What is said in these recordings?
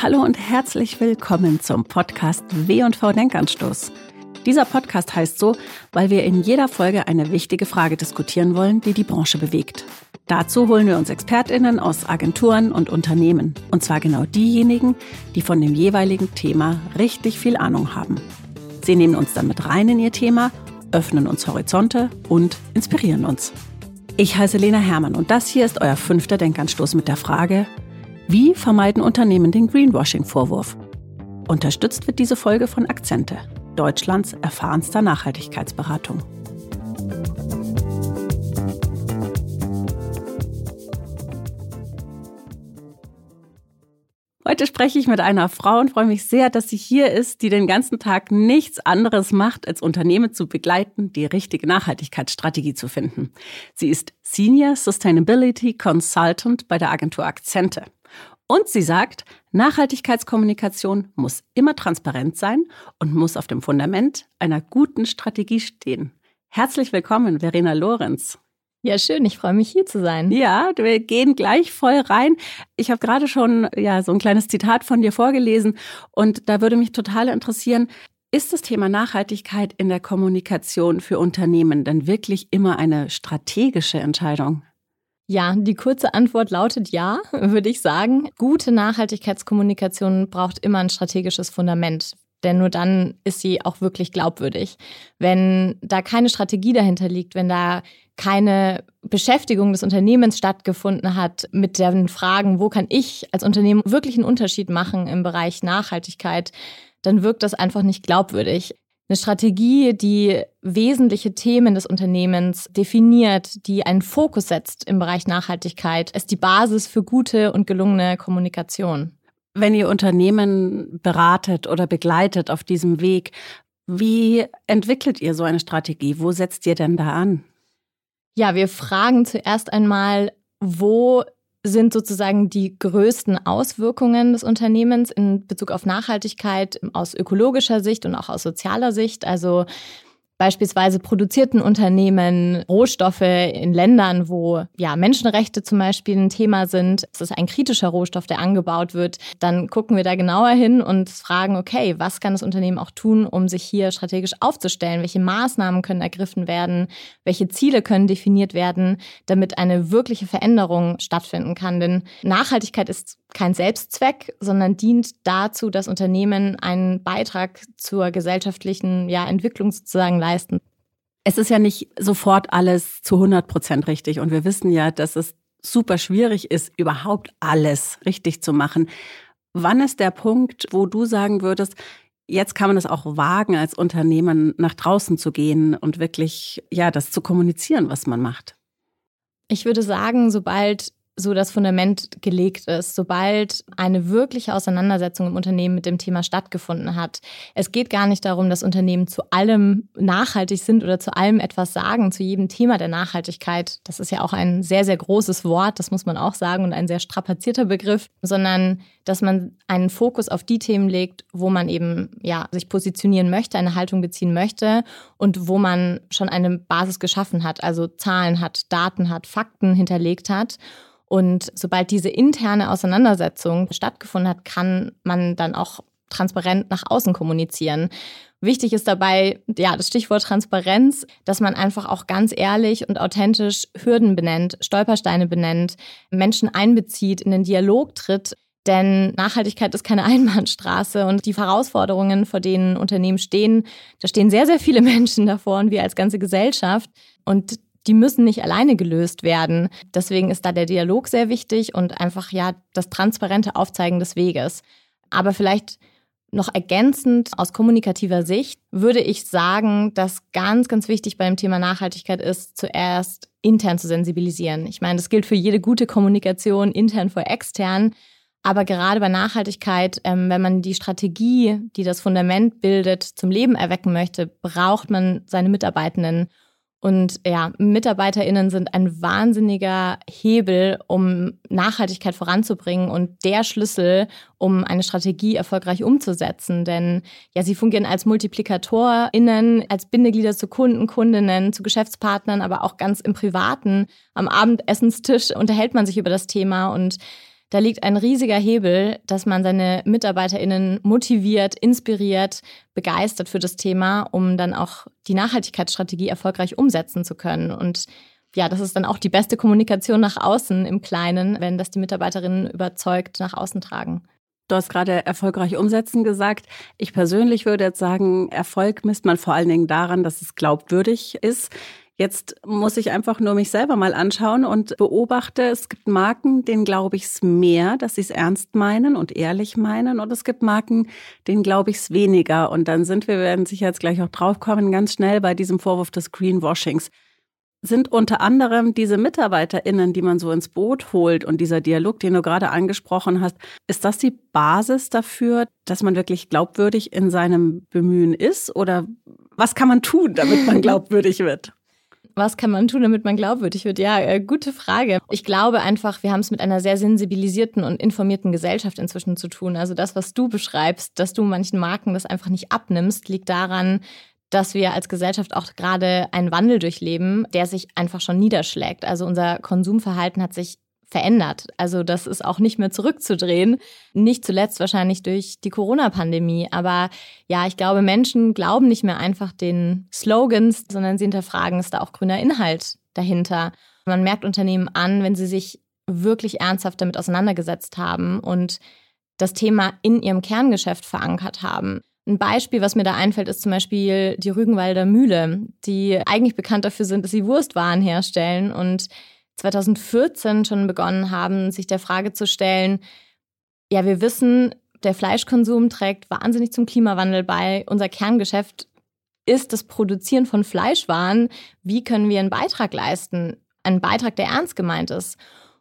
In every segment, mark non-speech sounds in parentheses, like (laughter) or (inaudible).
Hallo und herzlich willkommen zum Podcast W&V Denkanstoß. Dieser Podcast heißt so, weil wir in jeder Folge eine wichtige Frage diskutieren wollen, die die Branche bewegt. Dazu holen wir uns Expertinnen aus Agenturen und Unternehmen. Und zwar genau diejenigen, die von dem jeweiligen Thema richtig viel Ahnung haben. Sie nehmen uns dann mit rein in ihr Thema, öffnen uns Horizonte und inspirieren uns. Ich heiße Lena Hermann und das hier ist euer fünfter Denkanstoß mit der Frage, wie vermeiden Unternehmen den Greenwashing-Vorwurf? Unterstützt wird diese Folge von Akzente, Deutschlands erfahrenster Nachhaltigkeitsberatung. Heute spreche ich mit einer Frau und freue mich sehr, dass sie hier ist, die den ganzen Tag nichts anderes macht, als Unternehmen zu begleiten, die richtige Nachhaltigkeitsstrategie zu finden. Sie ist Senior Sustainability Consultant bei der Agentur Akzente. Und sie sagt, Nachhaltigkeitskommunikation muss immer transparent sein und muss auf dem Fundament einer guten Strategie stehen. Herzlich willkommen, Verena Lorenz. Ja, schön. Ich freue mich, hier zu sein. Ja, wir gehen gleich voll rein. Ich habe gerade schon ja so ein kleines Zitat von dir vorgelesen und da würde mich total interessieren, ist das Thema Nachhaltigkeit in der Kommunikation für Unternehmen denn wirklich immer eine strategische Entscheidung? Ja, die kurze Antwort lautet ja, (laughs) würde ich sagen. Gute Nachhaltigkeitskommunikation braucht immer ein strategisches Fundament. Denn nur dann ist sie auch wirklich glaubwürdig. Wenn da keine Strategie dahinter liegt, wenn da keine Beschäftigung des Unternehmens stattgefunden hat mit den Fragen, wo kann ich als Unternehmen wirklich einen Unterschied machen im Bereich Nachhaltigkeit, dann wirkt das einfach nicht glaubwürdig. Eine Strategie, die wesentliche Themen des Unternehmens definiert, die einen Fokus setzt im Bereich Nachhaltigkeit, ist die Basis für gute und gelungene Kommunikation. Wenn ihr Unternehmen beratet oder begleitet auf diesem Weg, wie entwickelt ihr so eine Strategie? Wo setzt ihr denn da an? Ja, wir fragen zuerst einmal, wo sind sozusagen die größten Auswirkungen des Unternehmens in Bezug auf Nachhaltigkeit aus ökologischer Sicht und auch aus sozialer Sicht? Also Beispielsweise produzierten Unternehmen Rohstoffe in Ländern, wo ja Menschenrechte zum Beispiel ein Thema sind. Es ist ein kritischer Rohstoff, der angebaut wird. Dann gucken wir da genauer hin und fragen, okay, was kann das Unternehmen auch tun, um sich hier strategisch aufzustellen? Welche Maßnahmen können ergriffen werden? Welche Ziele können definiert werden, damit eine wirkliche Veränderung stattfinden kann? Denn Nachhaltigkeit ist kein Selbstzweck, sondern dient dazu, dass Unternehmen einen Beitrag zur gesellschaftlichen ja, Entwicklung sozusagen leisten. Es ist ja nicht sofort alles zu 100 Prozent richtig. Und wir wissen ja, dass es super schwierig ist, überhaupt alles richtig zu machen. Wann ist der Punkt, wo du sagen würdest, jetzt kann man es auch wagen, als Unternehmen nach draußen zu gehen und wirklich, ja, das zu kommunizieren, was man macht? Ich würde sagen, sobald so das Fundament gelegt ist, sobald eine wirkliche Auseinandersetzung im Unternehmen mit dem Thema stattgefunden hat. Es geht gar nicht darum, dass Unternehmen zu allem nachhaltig sind oder zu allem etwas sagen, zu jedem Thema der Nachhaltigkeit. Das ist ja auch ein sehr, sehr großes Wort, das muss man auch sagen, und ein sehr strapazierter Begriff, sondern dass man einen Fokus auf die Themen legt, wo man eben ja sich positionieren möchte, eine Haltung beziehen möchte und wo man schon eine Basis geschaffen hat, also Zahlen hat, Daten hat, Fakten hinterlegt hat. Und sobald diese interne Auseinandersetzung stattgefunden hat, kann man dann auch transparent nach außen kommunizieren. Wichtig ist dabei, ja, das Stichwort Transparenz, dass man einfach auch ganz ehrlich und authentisch Hürden benennt, Stolpersteine benennt, Menschen einbezieht, in den Dialog tritt. Denn Nachhaltigkeit ist keine (laughs) Einbahnstraße und die Herausforderungen, vor denen Unternehmen stehen, da stehen sehr, sehr viele (laughs) Menschen davor und wir als ganze Gesellschaft. Und die müssen nicht alleine gelöst werden. Deswegen ist da der Dialog sehr wichtig und einfach ja das transparente Aufzeigen des Weges. Aber vielleicht noch ergänzend aus kommunikativer Sicht würde ich sagen, dass ganz, ganz wichtig beim Thema Nachhaltigkeit ist, zuerst intern zu sensibilisieren. Ich meine, das gilt für jede gute Kommunikation, intern vor extern. Aber gerade bei Nachhaltigkeit, ähm, wenn man die Strategie, die das Fundament bildet, zum Leben erwecken möchte, braucht man seine Mitarbeitenden. Und ja, MitarbeiterInnen sind ein wahnsinniger Hebel, um Nachhaltigkeit voranzubringen und der Schlüssel, um eine Strategie erfolgreich umzusetzen. Denn ja, sie fungieren als MultiplikatorInnen, als Bindeglieder zu Kunden, Kundinnen, zu Geschäftspartnern, aber auch ganz im Privaten. Am Abendessenstisch unterhält man sich über das Thema und Da liegt ein riesiger Hebel, dass man seine MitarbeiterInnen motiviert, inspiriert, begeistert für das Thema, um dann auch die Nachhaltigkeitsstrategie erfolgreich umsetzen zu können. Und ja, das ist dann auch die beste Kommunikation nach außen im Kleinen, wenn das die Mitarbeiterinnen überzeugt nach außen tragen. Du hast gerade erfolgreich umsetzen gesagt. Ich persönlich würde jetzt sagen, Erfolg misst man vor allen Dingen daran, dass es glaubwürdig ist. Jetzt muss ich einfach nur mich selber mal anschauen und beobachte, es gibt Marken, denen glaube ich es mehr, dass sie es ernst meinen und ehrlich meinen. Und es gibt Marken, denen glaube ich es weniger. Und dann sind wir, wir werden sicher jetzt gleich auch draufkommen, ganz schnell bei diesem Vorwurf des Greenwashings. Sind unter anderem diese MitarbeiterInnen, die man so ins Boot holt und dieser Dialog, den du gerade angesprochen hast, ist das die Basis dafür, dass man wirklich glaubwürdig in seinem Bemühen ist? Oder was kann man tun, damit man (laughs) glaubwürdig wird? Was kann man tun, damit man glaubwürdig wird? Ja, äh, gute Frage. Ich glaube einfach, wir haben es mit einer sehr sensibilisierten und informierten Gesellschaft inzwischen zu tun. Also das, was du beschreibst, dass du manchen Marken das einfach nicht abnimmst, liegt daran, dass wir als Gesellschaft auch gerade einen Wandel durchleben, der sich einfach schon niederschlägt. Also unser Konsumverhalten hat sich verändert. Also das ist auch nicht mehr zurückzudrehen. Nicht zuletzt wahrscheinlich durch die Corona-Pandemie. Aber ja, ich glaube, Menschen glauben nicht mehr einfach den Slogans, sondern sie hinterfragen, ist da auch grüner Inhalt dahinter. Man merkt Unternehmen an, wenn sie sich wirklich ernsthaft damit auseinandergesetzt haben und das Thema in ihrem Kerngeschäft verankert haben. Ein Beispiel, was mir da einfällt, ist zum Beispiel die Rügenwalder Mühle, die eigentlich bekannt dafür sind, dass sie Wurstwaren herstellen und 2014 schon begonnen haben, sich der Frage zu stellen, ja, wir wissen, der Fleischkonsum trägt wahnsinnig zum Klimawandel bei. Unser Kerngeschäft ist das Produzieren von Fleischwaren. Wie können wir einen Beitrag leisten? Einen Beitrag, der ernst gemeint ist.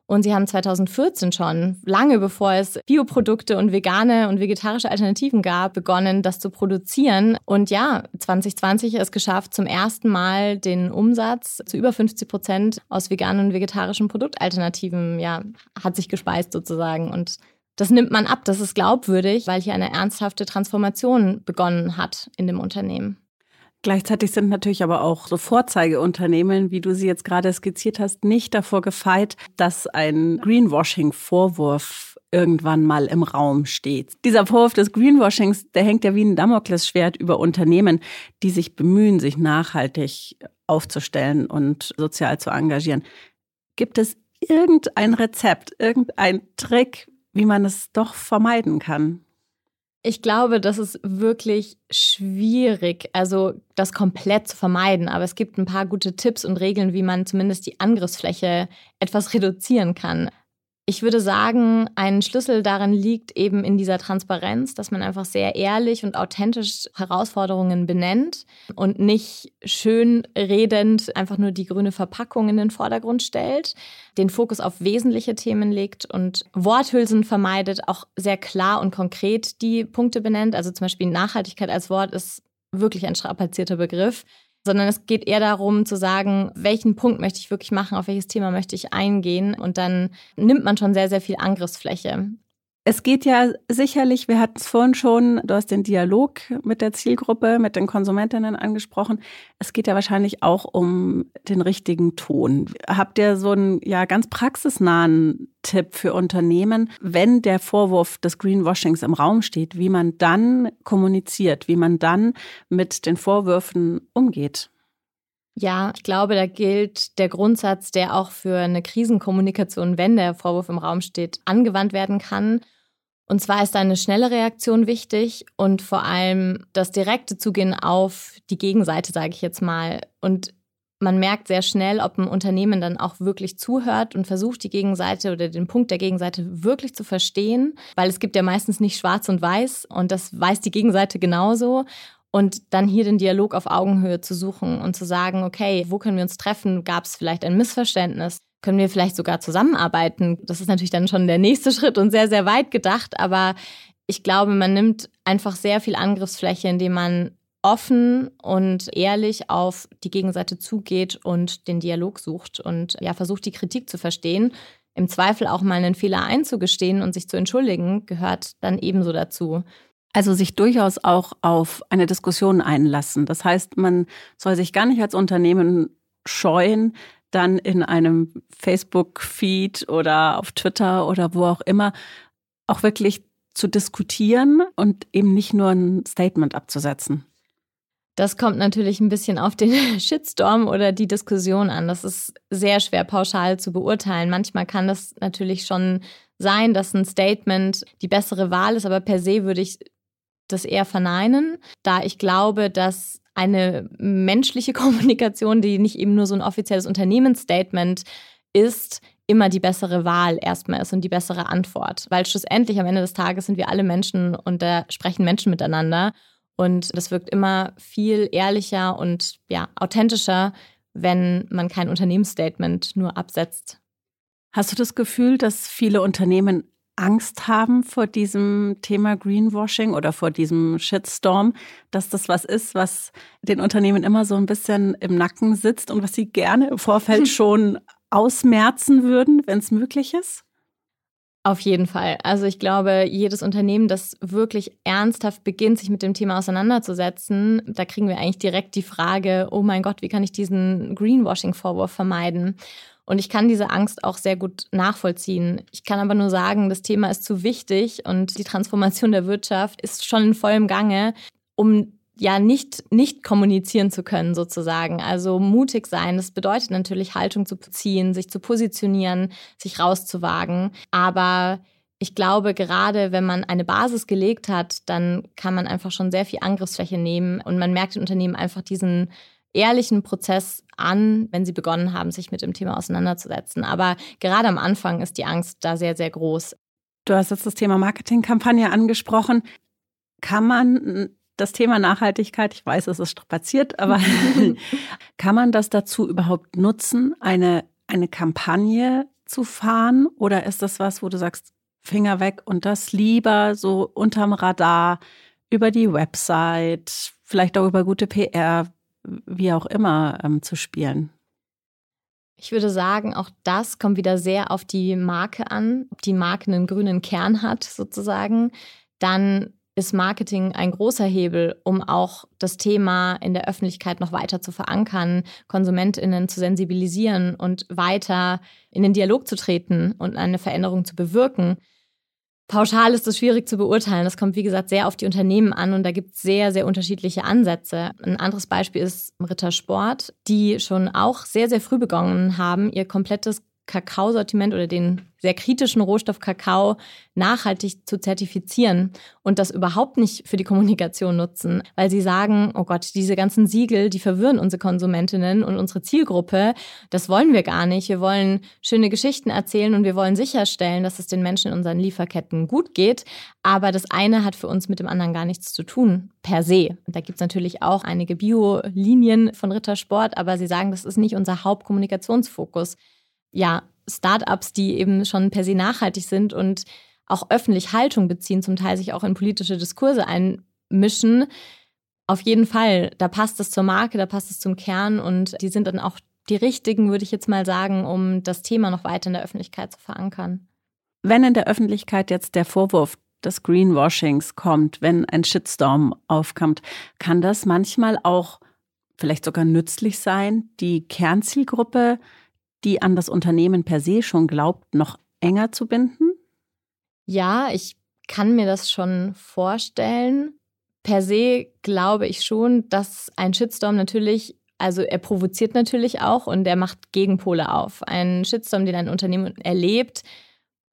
Und sie haben 2014 schon, lange bevor es Bioprodukte und vegane und vegetarische Alternativen gab, begonnen, das zu produzieren. Und ja, 2020 es geschafft, zum ersten Mal den Umsatz zu über 50 Prozent aus veganen und vegetarischen Produktalternativen, ja, hat sich gespeist sozusagen. Und das nimmt man ab, das ist glaubwürdig, weil hier eine ernsthafte Transformation begonnen hat in dem Unternehmen. Gleichzeitig sind natürlich aber auch so Vorzeigeunternehmen, wie du sie jetzt gerade skizziert hast, nicht davor gefeit, dass ein Greenwashing-Vorwurf irgendwann mal im Raum steht. Dieser Vorwurf des Greenwashings, der hängt ja wie ein Damoklesschwert über Unternehmen, die sich bemühen, sich nachhaltig aufzustellen und sozial zu engagieren. Gibt es irgendein Rezept, irgendein Trick, wie man es doch vermeiden kann? Ich glaube, das ist wirklich schwierig, also das komplett zu vermeiden. Aber es gibt ein paar gute Tipps und Regeln, wie man zumindest die Angriffsfläche etwas reduzieren kann. Ich würde sagen, ein Schlüssel darin liegt eben in dieser Transparenz, dass man einfach sehr ehrlich und authentisch Herausforderungen benennt und nicht schön redend einfach nur die grüne Verpackung in den Vordergrund stellt, den Fokus auf wesentliche Themen legt und Worthülsen vermeidet, auch sehr klar und konkret die Punkte benennt. Also zum Beispiel Nachhaltigkeit als Wort ist wirklich ein strapazierter Begriff sondern es geht eher darum zu sagen, welchen Punkt möchte ich wirklich machen, auf welches Thema möchte ich eingehen und dann nimmt man schon sehr, sehr viel Angriffsfläche. Es geht ja sicherlich, wir hatten es vorhin schon, du hast den Dialog mit der Zielgruppe, mit den Konsumentinnen angesprochen. Es geht ja wahrscheinlich auch um den richtigen Ton. Habt ihr so einen ja ganz praxisnahen Tipp für Unternehmen, wenn der Vorwurf des Greenwashings im Raum steht, wie man dann kommuniziert, wie man dann mit den Vorwürfen umgeht? Ja, ich glaube, da gilt der Grundsatz, der auch für eine Krisenkommunikation, wenn der Vorwurf im Raum steht, angewandt werden kann. Und zwar ist eine schnelle Reaktion wichtig und vor allem das direkte Zugehen auf die Gegenseite, sage ich jetzt mal. Und man merkt sehr schnell, ob ein Unternehmen dann auch wirklich zuhört und versucht, die Gegenseite oder den Punkt der Gegenseite wirklich zu verstehen, weil es gibt ja meistens nicht schwarz und weiß und das weiß die Gegenseite genauso. Und dann hier den Dialog auf Augenhöhe zu suchen und zu sagen, okay, wo können wir uns treffen? Gab es vielleicht ein Missverständnis? Können wir vielleicht sogar zusammenarbeiten? Das ist natürlich dann schon der nächste Schritt und sehr, sehr weit gedacht. Aber ich glaube, man nimmt einfach sehr viel Angriffsfläche, indem man offen und ehrlich auf die Gegenseite zugeht und den Dialog sucht und ja, versucht, die Kritik zu verstehen. Im Zweifel auch mal einen Fehler einzugestehen und sich zu entschuldigen, gehört dann ebenso dazu. Also sich durchaus auch auf eine Diskussion einlassen. Das heißt, man soll sich gar nicht als Unternehmen scheuen, dann in einem Facebook-Feed oder auf Twitter oder wo auch immer auch wirklich zu diskutieren und eben nicht nur ein Statement abzusetzen? Das kommt natürlich ein bisschen auf den (laughs) Shitstorm oder die Diskussion an. Das ist sehr schwer pauschal zu beurteilen. Manchmal kann das natürlich schon sein, dass ein Statement die bessere Wahl ist, aber per se würde ich das eher verneinen, da ich glaube, dass eine menschliche (laughs) Kommunikation, die nicht eben nur so ein offizielles Unternehmensstatement ist, immer die bessere Wahl erstmal ist und die bessere Antwort. Weil schlussendlich am Ende des Tages sind wir alle Menschen und da sprechen Menschen miteinander. Und das wirkt immer viel ehrlicher und ja, authentischer, wenn man kein Unternehmensstatement nur absetzt. Hast du das Gefühl, dass viele Unternehmen Angst haben vor diesem Thema Greenwashing oder vor diesem Shitstorm, dass das was ist, was den Unternehmen immer so ein bisschen im Nacken sitzt und was sie gerne im Vorfeld schon ausmerzen würden, wenn es möglich ist? Auf jeden Fall. Also ich glaube, jedes Unternehmen, das wirklich ernsthaft beginnt, sich mit dem Thema auseinanderzusetzen, da kriegen wir eigentlich direkt die Frage, oh mein Gott, wie kann ich diesen Greenwashing-Vorwurf vermeiden? Und ich kann diese Angst auch sehr gut nachvollziehen. Ich kann aber nur sagen, das Thema ist zu wichtig und die Transformation der Wirtschaft ist schon in vollem Gange, um ja nicht, nicht kommunizieren zu können, sozusagen. Also mutig sein, das bedeutet natürlich Haltung zu ziehen, sich zu positionieren, sich rauszuwagen. Aber ich glaube, gerade wenn man eine Basis gelegt hat, dann kann man einfach schon sehr viel Angriffsfläche nehmen und man merkt den Unternehmen einfach diesen ehrlichen Prozess an, wenn sie begonnen haben, sich mit dem Thema auseinanderzusetzen. Aber gerade am Anfang ist die Angst da sehr, sehr groß. Du hast jetzt das Thema Marketingkampagne angesprochen. Kann man das Thema Nachhaltigkeit, ich weiß, es ist strapaziert, aber (laughs) kann man das dazu überhaupt nutzen, eine, eine Kampagne zu fahren? Oder ist das was, wo du sagst, Finger weg und das lieber so unterm Radar über die Website, vielleicht auch über gute PR, wie auch immer, ähm, zu spielen? Ich würde sagen, auch das kommt wieder sehr auf die Marke an, ob die Marke einen grünen Kern hat, sozusagen. Dann ist Marketing ein großer Hebel, um auch das Thema in der Öffentlichkeit noch weiter zu verankern, Konsumentinnen zu sensibilisieren und weiter in den Dialog zu treten und eine Veränderung zu bewirken. Pauschal ist es schwierig zu beurteilen. Das kommt, wie gesagt, sehr auf die Unternehmen an und da gibt es sehr, sehr unterschiedliche Ansätze. Ein anderes Beispiel ist Rittersport, die schon auch sehr, sehr früh begonnen haben, ihr komplettes Kakaosortiment oder den sehr kritischen Rohstoff Kakao nachhaltig zu zertifizieren und das überhaupt nicht für die Kommunikation nutzen, weil sie sagen, oh Gott, diese ganzen Siegel, die verwirren unsere Konsumentinnen und unsere Zielgruppe. Das wollen wir gar nicht. Wir wollen schöne Geschichten erzählen und wir wollen sicherstellen, dass es den Menschen in unseren Lieferketten gut geht. Aber das eine hat für uns mit dem anderen gar nichts zu tun, per se. Da gibt es natürlich auch einige Bio-Linien von Rittersport, aber sie sagen, das ist nicht unser Hauptkommunikationsfokus ja, Startups, die eben schon per se nachhaltig sind und auch öffentlich Haltung beziehen, zum Teil sich auch in politische Diskurse einmischen. Auf jeden Fall, da passt es zur Marke, da passt es zum Kern und die sind dann auch die richtigen, würde ich jetzt mal sagen, um das Thema noch weiter in der Öffentlichkeit zu verankern. Wenn in der Öffentlichkeit jetzt der Vorwurf des Greenwashings kommt, wenn ein Shitstorm aufkommt, kann das manchmal auch vielleicht sogar nützlich sein, die Kernzielgruppe die an das Unternehmen per se schon glaubt, noch enger zu binden? Ja, ich kann mir das schon vorstellen. Per se glaube ich schon, dass ein Shitstorm natürlich, also er provoziert natürlich auch und er macht Gegenpole auf. Ein Shitstorm, den ein Unternehmen erlebt,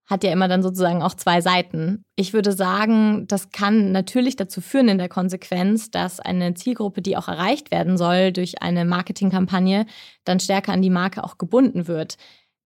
hat ja immer dann sozusagen auch zwei Seiten. Ich würde sagen, das kann natürlich dazu führen in der Konsequenz, dass eine Zielgruppe, die auch erreicht werden soll durch eine Marketingkampagne, dann stärker an die Marke auch gebunden wird.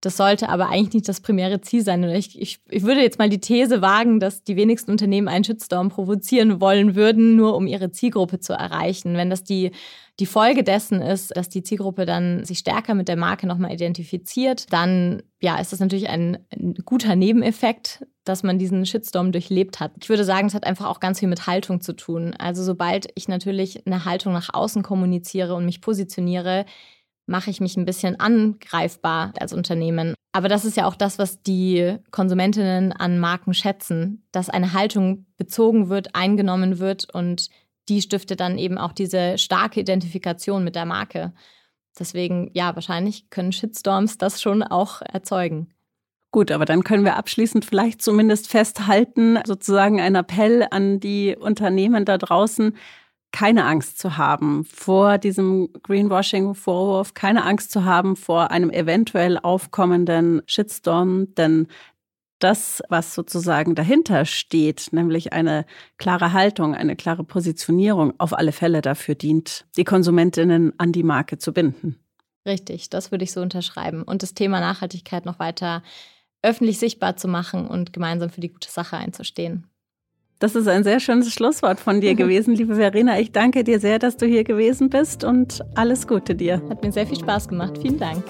Das sollte aber eigentlich nicht das primäre Ziel sein. Und ich, ich, ich würde jetzt mal die These wagen, dass die wenigsten Unternehmen einen Shitstorm provozieren wollen würden, nur um ihre Zielgruppe zu erreichen. Wenn das die, die Folge dessen ist, dass die Zielgruppe dann sich stärker mit der Marke nochmal identifiziert, dann ja, ist das natürlich ein, ein guter Nebeneffekt, dass man diesen Shitstorm durchlebt hat. Ich würde sagen, es hat einfach auch ganz viel mit Haltung zu tun. Also sobald ich natürlich eine Haltung nach außen kommuniziere und mich positioniere, mache ich mich ein bisschen angreifbar als Unternehmen. Aber das ist ja auch das, was die Konsumentinnen an Marken schätzen, dass eine Haltung bezogen wird, eingenommen wird und die stiftet dann eben auch diese starke Identifikation mit der Marke. Deswegen, ja, wahrscheinlich können Shitstorms das schon auch erzeugen. Gut, aber dann können wir abschließend vielleicht zumindest festhalten, sozusagen ein Appell an die Unternehmen da draußen, keine Angst zu haben vor diesem Greenwashing-Vorwurf, keine Angst zu haben vor einem eventuell aufkommenden Shitstorm, denn das, was sozusagen dahinter steht, nämlich eine klare Haltung, eine klare Positionierung, auf alle Fälle dafür dient, die Konsumentinnen an die Marke zu binden. Richtig, das würde ich so unterschreiben. Und das Thema Nachhaltigkeit noch weiter öffentlich sichtbar zu machen und gemeinsam für die gute Sache einzustehen. Das ist ein sehr schönes Schlusswort von dir mhm. gewesen, liebe Verena. Ich danke dir sehr, dass du hier gewesen bist und alles Gute dir. Hat mir sehr viel Spaß gemacht. Vielen Dank.